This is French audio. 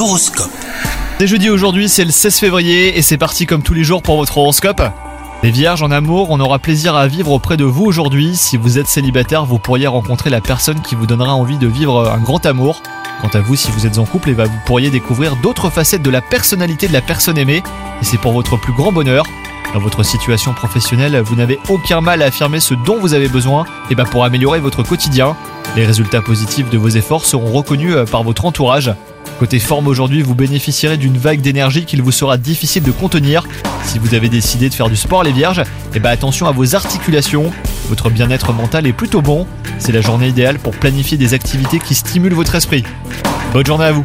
L'horoscope. C'est jeudi aujourd'hui, c'est le 16 février et c'est parti comme tous les jours pour votre horoscope. Les vierges en amour, on aura plaisir à vivre auprès de vous aujourd'hui. Si vous êtes célibataire, vous pourriez rencontrer la personne qui vous donnera envie de vivre un grand amour. Quant à vous, si vous êtes en couple, eh ben, vous pourriez découvrir d'autres facettes de la personnalité de la personne aimée et c'est pour votre plus grand bonheur. Dans votre situation professionnelle, vous n'avez aucun mal à affirmer ce dont vous avez besoin et ben, pour améliorer votre quotidien. Les résultats positifs de vos efforts seront reconnus euh, par votre entourage. Côté forme aujourd'hui, vous bénéficierez d'une vague d'énergie qu'il vous sera difficile de contenir. Si vous avez décidé de faire du sport les vierges, eh ben attention à vos articulations. Votre bien-être mental est plutôt bon. C'est la journée idéale pour planifier des activités qui stimulent votre esprit. Bonne journée à vous